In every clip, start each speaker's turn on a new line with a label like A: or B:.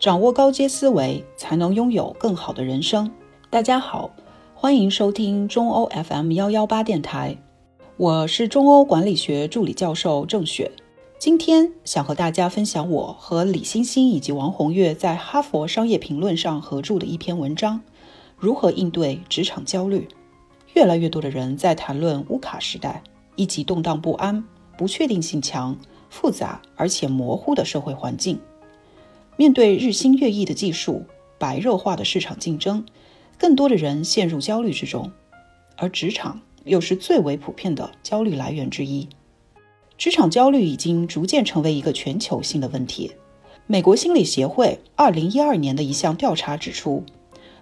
A: 掌握高阶思维，才能拥有更好的人生。大家好，欢迎收听中欧 FM 幺幺八电台，我是中欧管理学助理教授郑雪。今天想和大家分享我和李欣欣以及王红月在《哈佛商业评论》上合著的一篇文章：如何应对职场焦虑。越来越多的人在谈论乌卡时代，以及动荡不安、不确定性强、复杂而且模糊的社会环境。面对日新月异的技术、白热化的市场竞争，更多的人陷入焦虑之中，而职场又是最为普遍的焦虑来源之一。职场焦虑已经逐渐成为一个全球性的问题。美国心理协会二零一二年的一项调查指出，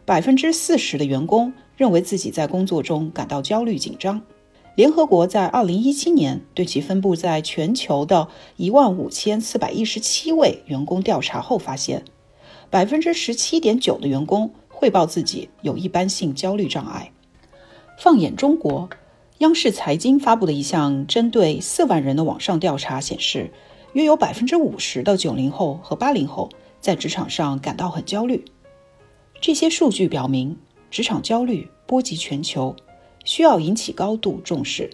A: 百分之四十的员工。认为自己在工作中感到焦虑紧张。联合国在二零一七年对其分布在全球的一万五千四百一十七位员工调查后发现，百分之十七点九的员工汇报自己有一般性焦虑障碍。放眼中国，央视财经发布的一项针对四万人的网上调查显示，约有百分之五十的九零后和八零后在职场上感到很焦虑。这些数据表明。职场焦虑波及全球，需要引起高度重视。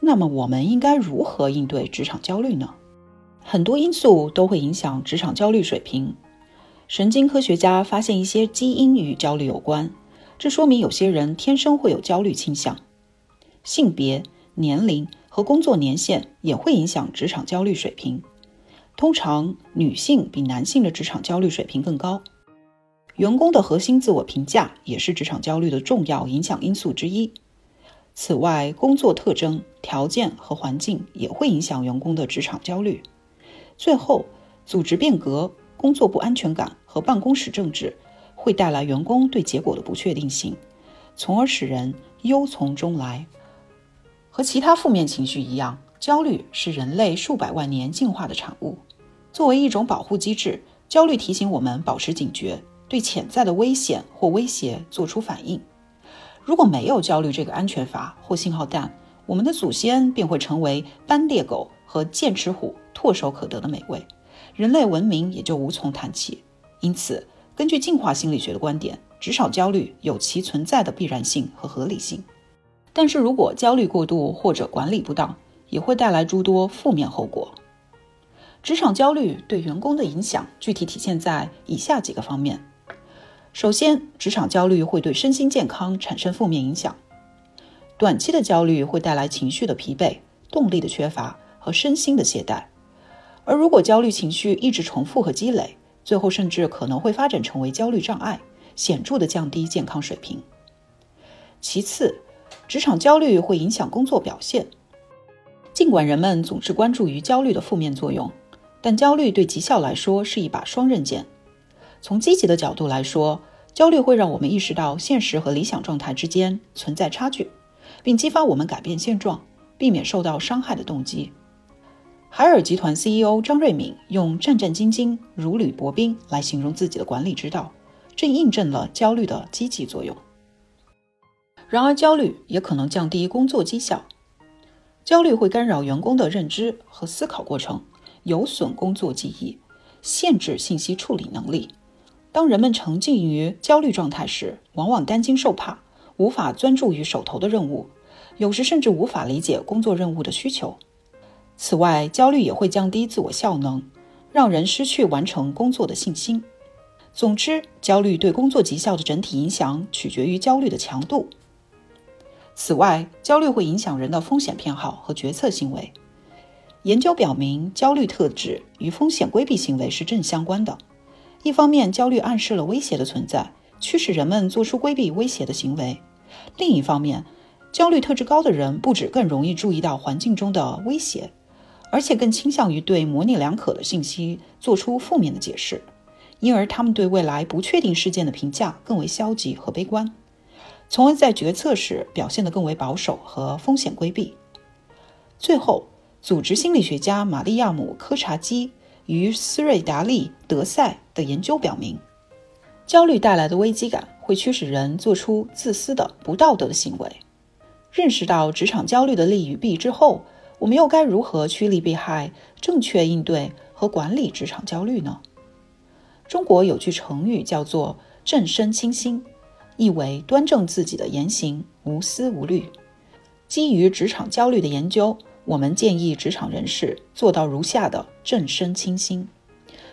A: 那么，我们应该如何应对职场焦虑呢？很多因素都会影响职场焦虑水平。神经科学家发现一些基因与焦虑有关，这说明有些人天生会有焦虑倾向。性别、年龄和工作年限也会影响职场焦虑水平。通常，女性比男性的职场焦虑水平更高。员工的核心自我评价也是职场焦虑的重要影响因素之一。此外，工作特征、条件和环境也会影响员工的职场焦虑。最后，组织变革、工作不安全感和办公室政治会带来员工对结果的不确定性，从而使人忧从中来。和其他负面情绪一样，焦虑是人类数百万年进化的产物。作为一种保护机制，焦虑提醒我们保持警觉。对潜在的危险或威胁做出反应。如果没有焦虑这个安全阀或信号弹，我们的祖先便会成为斑鬣狗和剑齿虎唾手可得的美味，人类文明也就无从谈起。因此，根据进化心理学的观点，职场焦虑有其存在的必然性和合理性。但是如果焦虑过度或者管理不当，也会带来诸多负面后果。职场焦虑对员工的影响具体体现在以下几个方面。首先，职场焦虑会对身心健康产生负面影响。短期的焦虑会带来情绪的疲惫、动力的缺乏和身心的懈怠。而如果焦虑情绪一直重复和积累，最后甚至可能会发展成为焦虑障碍，显著的降低健康水平。其次，职场焦虑会影响工作表现。尽管人们总是关注于焦虑的负面作用，但焦虑对绩效来说是一把双刃剑。从积极的角度来说，焦虑会让我们意识到现实和理想状态之间存在差距，并激发我们改变现状、避免受到伤害的动机。海尔集团 CEO 张瑞敏用“战战兢兢、如履薄冰”来形容自己的管理之道，正印证了焦虑的积极作用。然而，焦虑也可能降低工作绩效。焦虑会干扰员工的认知和思考过程，有损工作记忆，限制信息处理能力。当人们沉浸于焦虑状态时，往往担惊受怕，无法专注于手头的任务，有时甚至无法理解工作任务的需求。此外，焦虑也会降低自我效能，让人失去完成工作的信心。总之，焦虑对工作绩效的整体影响取决于焦虑的强度。此外，焦虑会影响人的风险偏好和决策行为。研究表明，焦虑特质与风险规避行为是正相关的。一方面，焦虑暗示了威胁的存在，驱使人们做出规避威胁的行为；另一方面，焦虑特质高的人不止更容易注意到环境中的威胁，而且更倾向于对模棱两可的信息做出负面的解释，因而他们对未来不确定事件的评价更为消极和悲观，从而在决策时表现得更为保守和风险规避。最后，组织心理学家玛利亚姆·科查基。与斯瑞达利德赛的研究表明，焦虑带来的危机感会驱使人做出自私的、不道德的行为。认识到职场焦虑的利与弊之后，我们又该如何趋利避害、正确应对和管理职场焦虑呢？中国有句成语叫做“正身清心”，意为端正自己的言行，无思无虑。基于职场焦虑的研究，我们建议职场人士做到如下的正身清心：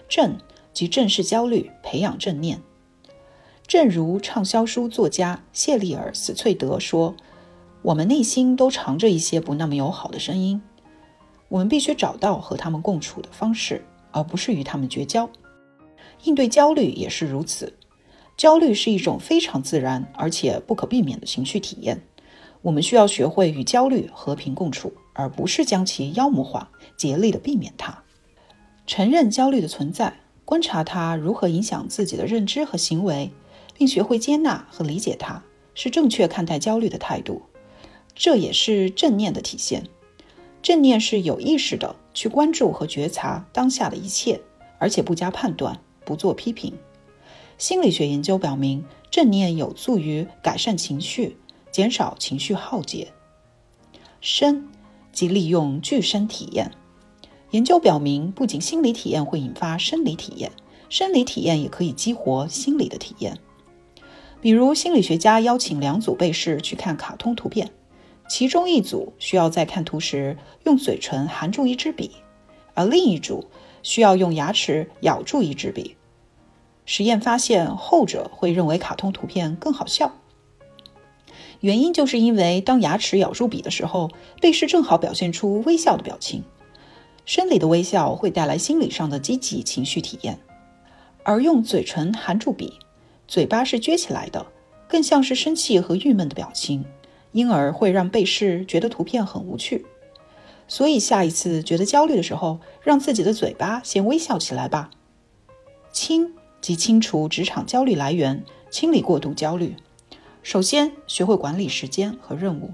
A: 正即正视焦虑，培养正念。正如畅销书作家谢利尔·斯翠德说：“我们内心都藏着一些不那么友好的声音，我们必须找到和他们共处的方式，而不是与他们绝交。应对焦虑也是如此。焦虑是一种非常自然而且不可避免的情绪体验。我们需要学会与焦虑和平共处，而不是将其妖魔化，竭力的避免它。承认焦虑的存在，观察它如何影响自己的认知和行为。”并学会接纳和理解它，是正确看待焦虑的态度。这也是正念的体现。正念是有意识的去关注和觉察当下的一切，而且不加判断，不做批评。心理学研究表明，正念有助于改善情绪，减少情绪耗竭。身即利用具身体验。研究表明，不仅心理体验会引发生理体验，生理体验也可以激活心理的体验。比如，心理学家邀请两组被试去看卡通图片，其中一组需要在看图时用嘴唇含住一支笔，而另一组需要用牙齿咬住一支笔。实验发现，后者会认为卡通图片更好笑。原因就是因为当牙齿咬住笔的时候，被试正好表现出微笑的表情。生理的微笑会带来心理上的积极情绪体验，而用嘴唇含住笔。嘴巴是撅起来的，更像是生气和郁闷的表情，因而会让被试觉得图片很无趣。所以下一次觉得焦虑的时候，让自己的嘴巴先微笑起来吧。清即清除职场焦虑来源，清理过度焦虑。首先学会管理时间和任务，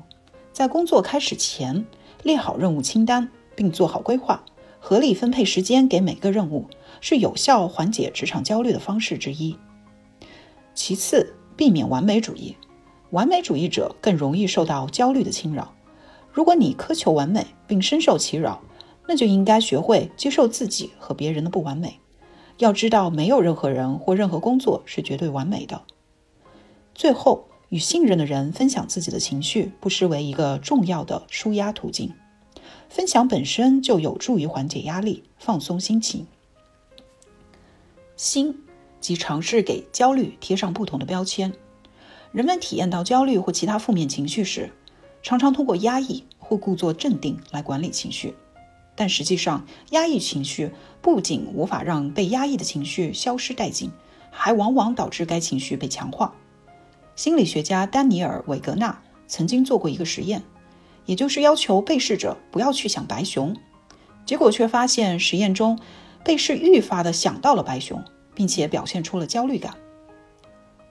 A: 在工作开始前列好任务清单，并做好规划，合理分配时间给每个任务，是有效缓解职场焦虑的方式之一。其次，避免完美主义。完美主义者更容易受到焦虑的侵扰。如果你苛求完美并深受其扰，那就应该学会接受自己和别人的不完美。要知道，没有任何人或任何工作是绝对完美的。最后，与信任的人分享自己的情绪，不失为一个重要的舒压途径。分享本身就有助于缓解压力、放松心情。心。即尝试给焦虑贴上不同的标签。人们体验到焦虑或其他负面情绪时，常常通过压抑或故作镇定来管理情绪。但实际上，压抑情绪不仅无法让被压抑的情绪消失殆尽，还往往导致该情绪被强化。心理学家丹尼尔·韦格纳曾经做过一个实验，也就是要求被试者不要去想白熊，结果却发现实验中被试愈发的想到了白熊。并且表现出了焦虑感。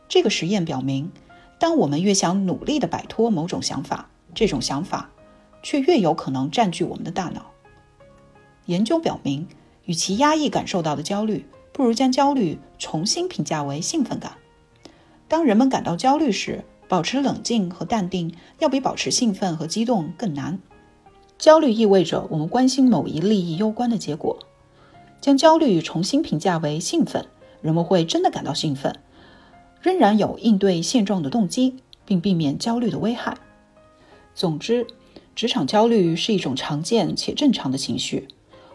A: 这个实验表明，当我们越想努力地摆脱某种想法，这种想法却越有可能占据我们的大脑。研究表明，与其压抑感受到的焦虑，不如将焦虑重新评价为兴奋感。当人们感到焦虑时，保持冷静和淡定要比保持兴奋和激动更难。焦虑意味着我们关心某一利益攸关的结果。将焦虑重新评价为兴奋。人们会真的感到兴奋，仍然有应对现状的动机，并避免焦虑的危害。总之，职场焦虑是一种常见且正常的情绪，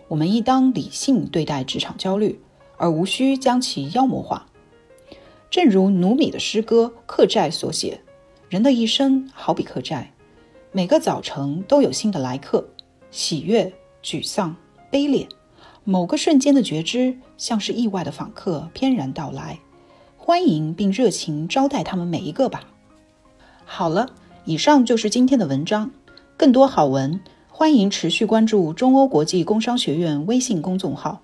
A: 我们应当理性对待职场焦虑，而无需将其妖魔化。正如努米的诗歌《客栈》所写：“人的一生好比客栈，每个早晨都有新的来客，喜悦、沮丧、悲烈。”某个瞬间的觉知，像是意外的访客翩然到来，欢迎并热情招待他们每一个吧。好了，以上就是今天的文章。更多好文，欢迎持续关注中欧国际工商学院微信公众号。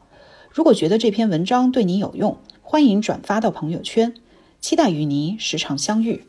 A: 如果觉得这篇文章对你有用，欢迎转发到朋友圈。期待与您时常相遇。